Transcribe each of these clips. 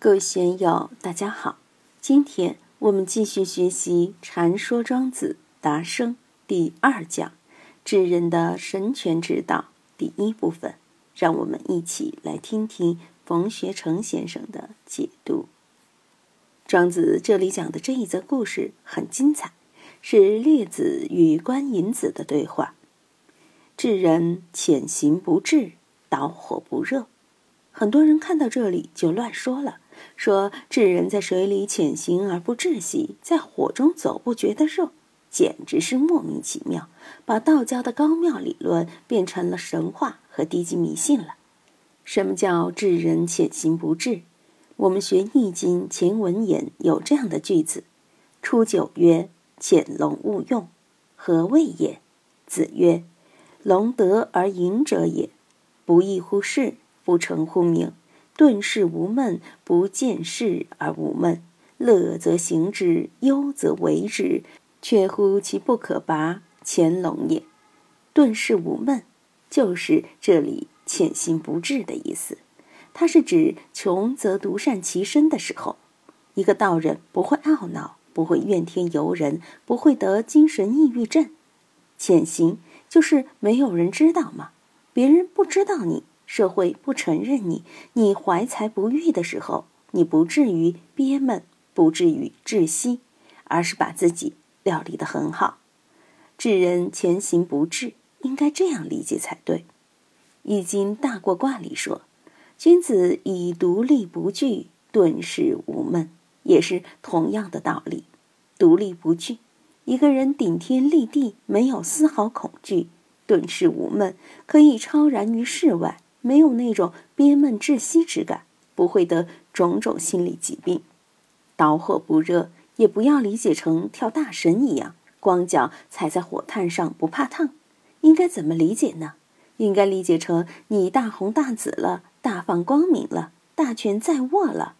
各位学友，大家好！今天我们继续学习《禅说庄子达生》第二讲“智人的神权之道”第一部分，让我们一起来听听冯学成先生的解读。庄子这里讲的这一则故事很精彩，是列子与观音子的对话。智人潜行不至，导火不热。很多人看到这里就乱说了。说智人在水里潜行而不窒息，在火中走不觉得热，简直是莫名其妙，把道教的高妙理论变成了神话和低级迷信了。什么叫智人潜行不至？我们学《易经》前文言有这样的句子：“初九曰：潜龙勿用，何谓也？”子曰：“龙得而隐者也，不亦乎是？不成乎名。”顿世无闷，不见事而无闷；乐则行之，忧则为之，却乎其不可拔，潜龙也。顿世无闷，就是这里潜心不至的意思。它是指穷则独善其身的时候，一个道人不会懊恼，不会怨天尤人，不会得精神抑郁症。潜行就是没有人知道嘛，别人不知道你。社会不承认你，你怀才不遇的时候，你不至于憋闷，不至于窒息，而是把自己料理得很好。智人前行不滞，应该这样理解才对。《易经》大过卦里说：“君子以独立不惧，顿时无闷。”也是同样的道理。独立不惧，一个人顶天立地，没有丝毫恐惧，顿时无闷，可以超然于世外。没有那种憋闷窒息之感，不会得种种心理疾病。导火不热，也不要理解成跳大神一样，光脚踩在火炭上不怕烫。应该怎么理解呢？应该理解成你大红大紫了，大放光明了，大权在握了。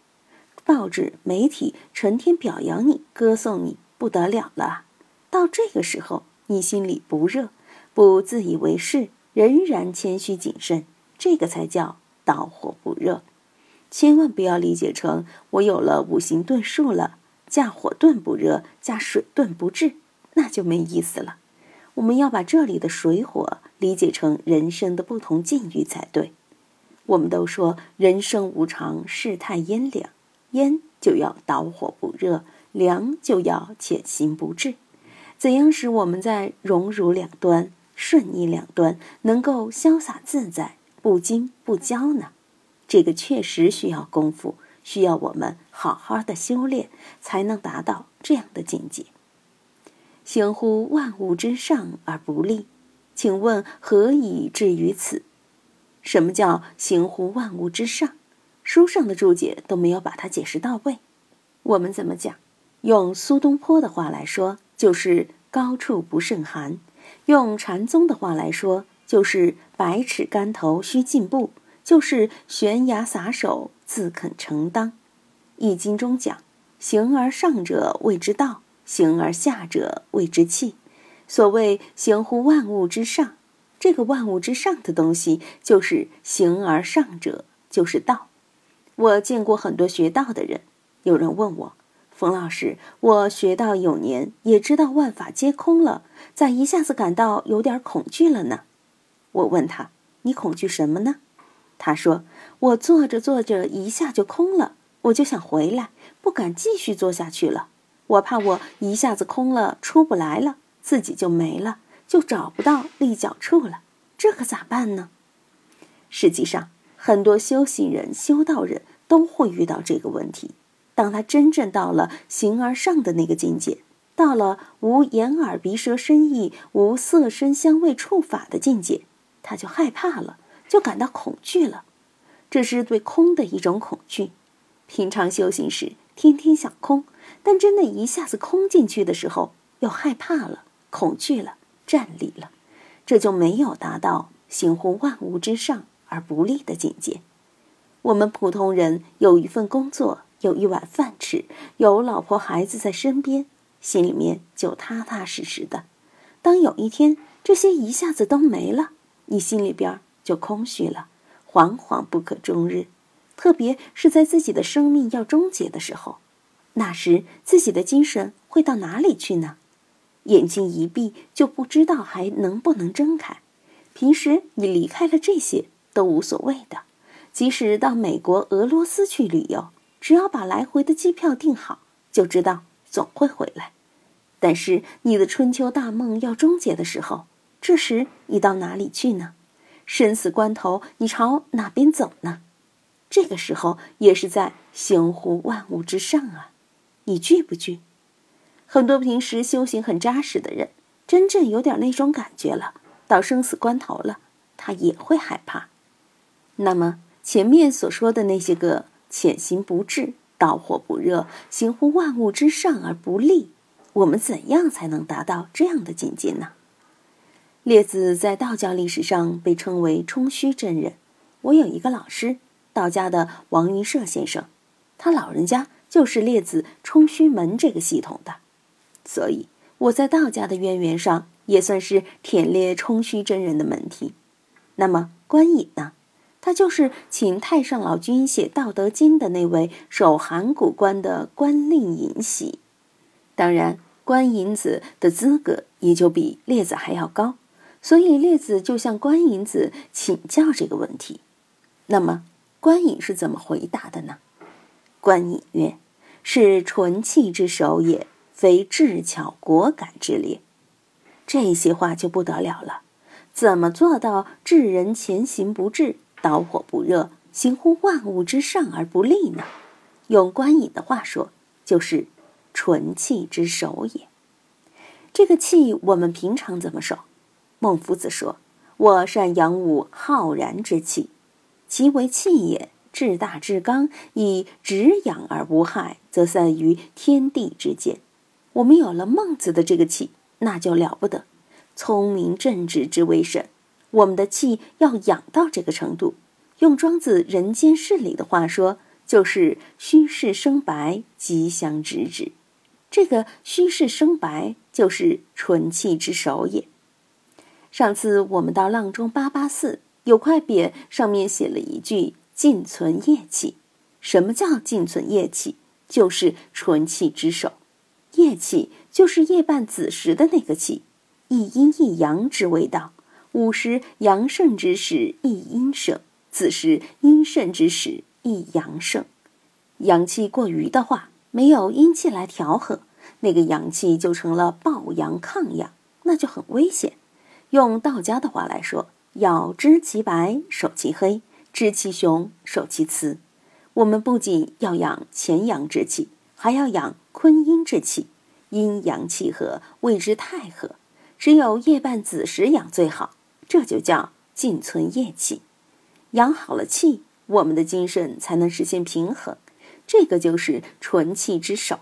报纸媒体成天表扬你，歌颂你，不得了了。到这个时候，你心里不热，不自以为是，仍然谦虚谨慎。这个才叫导火不热，千万不要理解成我有了五行遁术了，架火遁不热，架水遁不滞，那就没意思了。我们要把这里的水火理解成人生的不同境遇才对。我们都说人生无常，世态炎凉，炎就要导火不热，凉就要潜心不滞。怎样使我们在荣辱两端、顺逆两端能够潇洒自在？不惊不骄呢，这个确实需要功夫，需要我们好好的修炼，才能达到这样的境界。行乎万物之上而不立，请问何以至于此？什么叫行乎万物之上？书上的注解都没有把它解释到位。我们怎么讲？用苏东坡的话来说，就是高处不胜寒；用禅宗的话来说。就是百尺竿头须进步，就是悬崖撒手自肯承当。易经中讲：形而上者谓之道，形而下者谓之器。所谓行乎万物之上，这个万物之上的东西就是形而上者，就是道。我见过很多学道的人，有人问我：“冯老师，我学道有年，也知道万法皆空了，咋一下子感到有点恐惧了呢？”我问他：“你恐惧什么呢？”他说：“我坐着坐着一下就空了，我就想回来，不敢继续坐下去了。我怕我一下子空了，出不来了，自己就没了，就找不到立脚处了。这可咋办呢？”实际上，很多修行人、修道人都会遇到这个问题。当他真正到了形而上的那个境界，到了无眼耳鼻舌身意、无色声香味触法的境界。他就害怕了，就感到恐惧了，这是对空的一种恐惧。平常修行时，天天想空，但真的一下子空进去的时候，又害怕了，恐惧了，站立了，这就没有达到行乎万物之上而不立的境界。我们普通人有一份工作，有一碗饭吃，有老婆孩子在身边，心里面就踏踏实实的。当有一天这些一下子都没了。你心里边就空虚了，惶惶不可终日。特别是在自己的生命要终结的时候，那时自己的精神会到哪里去呢？眼睛一闭就不知道还能不能睁开。平时你离开了这些都无所谓的，即使到美国、俄罗斯去旅游，只要把来回的机票订好，就知道总会回来。但是你的春秋大梦要终结的时候，这时你到哪里去呢？生死关头，你朝哪边走呢？这个时候也是在行乎万物之上啊！你惧不惧？很多平时修行很扎实的人，真正有点那种感觉了。到生死关头了，他也会害怕。那么前面所说的那些个潜心不至、道火不热、行乎万物之上而不立，我们怎样才能达到这样的境界呢？列子在道教历史上被称为冲虚真人。我有一个老师，道家的王云社先生，他老人家就是列子冲虚门这个系统的，所以我在道家的渊源上。也算是忝列冲虚真人的门庭。那么关隐呢？他就是请太上老君写《道德经》的那位守函谷关的关令尹喜。当然，关尹子的资格也就比列子还要高，所以列子就向关尹子请教这个问题。那么关隐是怎么回答的呢？关隐曰：“是纯气之首也，非智巧果敢之列。”这些话就不得了了，怎么做到治人前行不至，导火不热，行乎万物之上而不立呢？用关隐的话说，就是纯气之首也。这个气，我们平常怎么守？孟夫子说：“我善养吾浩然之气，其为气也。至大至刚，以直养而无害，则散于天地之间。”我们有了孟子的这个气。那就了不得，聪明正直之为神。我们的气要养到这个程度，用庄子《人间世》里的话说，就是虚室生白，吉祥直指。这个虚室生白，就是纯气之首也。上次我们到阆中八八寺，有块匾，上面写了一句“尽存业气”。什么叫尽存业气？就是纯气之首。夜气就是夜半子时的那个气，一阴一阳之谓道。午时阳盛之时，一阴盛；子时阴盛之时，一阳盛。阳气过余的话，没有阴气来调和，那个阳气就成了暴阳亢阳，那就很危险。用道家的话来说，要知其白，守其黑；知其雄，守其雌。我们不仅要养乾阳之气。还要养坤阴之气，阴阳气和谓之太和。只有夜半子时养最好，这就叫静存夜气。养好了气，我们的精神才能实现平衡。这个就是纯气之首。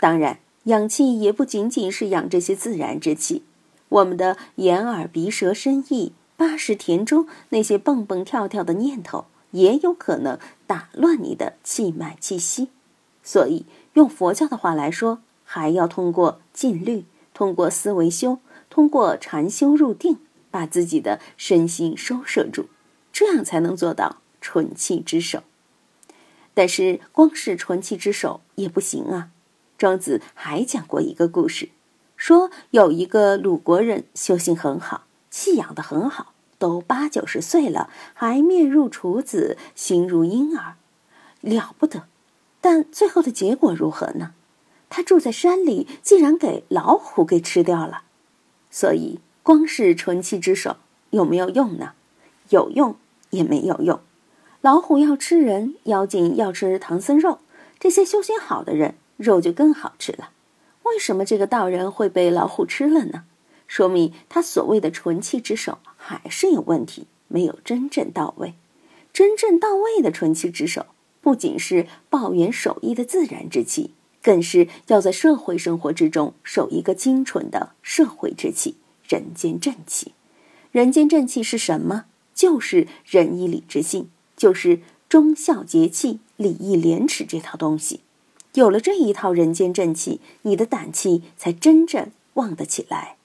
当然，养气也不仅仅是养这些自然之气，我们的眼耳鼻舌身意八十田中那些蹦蹦跳跳的念头，也有可能打乱你的气脉气息。所以，用佛教的话来说，还要通过禁律，通过思维修，通过禅修入定，把自己的身心收摄住，这样才能做到纯气之首。但是，光是纯气之手也不行啊。庄子还讲过一个故事，说有一个鲁国人修行很好，气养得很好，都八九十岁了，还面如处子，心如婴儿，了不得。但最后的结果如何呢？他住在山里，竟然给老虎给吃掉了。所以，光是纯气之手有没有用呢？有用也没有用。老虎要吃人，妖精要吃唐僧肉，这些修行好的人肉就更好吃了。为什么这个道人会被老虎吃了呢？说明他所谓的纯气之手还是有问题，没有真正到位。真正到位的纯气之手。不仅是抱元守义的自然之气，更是要在社会生活之中守一个精纯的社会之气——人间正气。人间正气是什么？就是仁义礼智信，就是忠孝节气、礼义廉耻这套东西。有了这一套人间正气，你的胆气才真正旺得起来。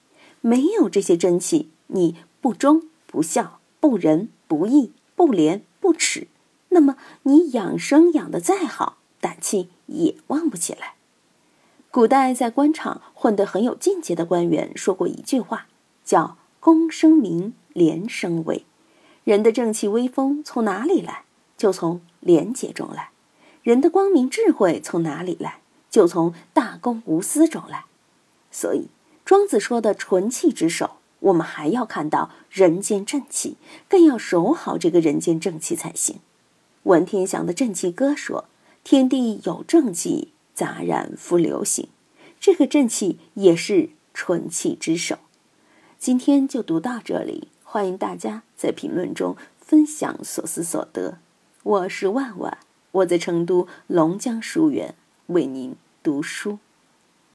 没有这些真气，你不忠不孝不仁不义不廉不耻。那么你养生养得再好，胆气也旺不起来。古代在官场混得很有境界的官员说过一句话，叫“公生民，廉生威”。人的正气威风从哪里来？就从廉洁中来。人的光明智慧从哪里来？就从大公无私中来。所以，庄子说的纯气之首，我们还要看到人间正气，更要守好这个人间正气才行。文天祥的正气歌说：“天地有正气。”杂然复流行，这个正气也是纯气之首。今天就读到这里，欢迎大家在评论中分享所思所得。我是万万，我在成都龙江书院为您读书。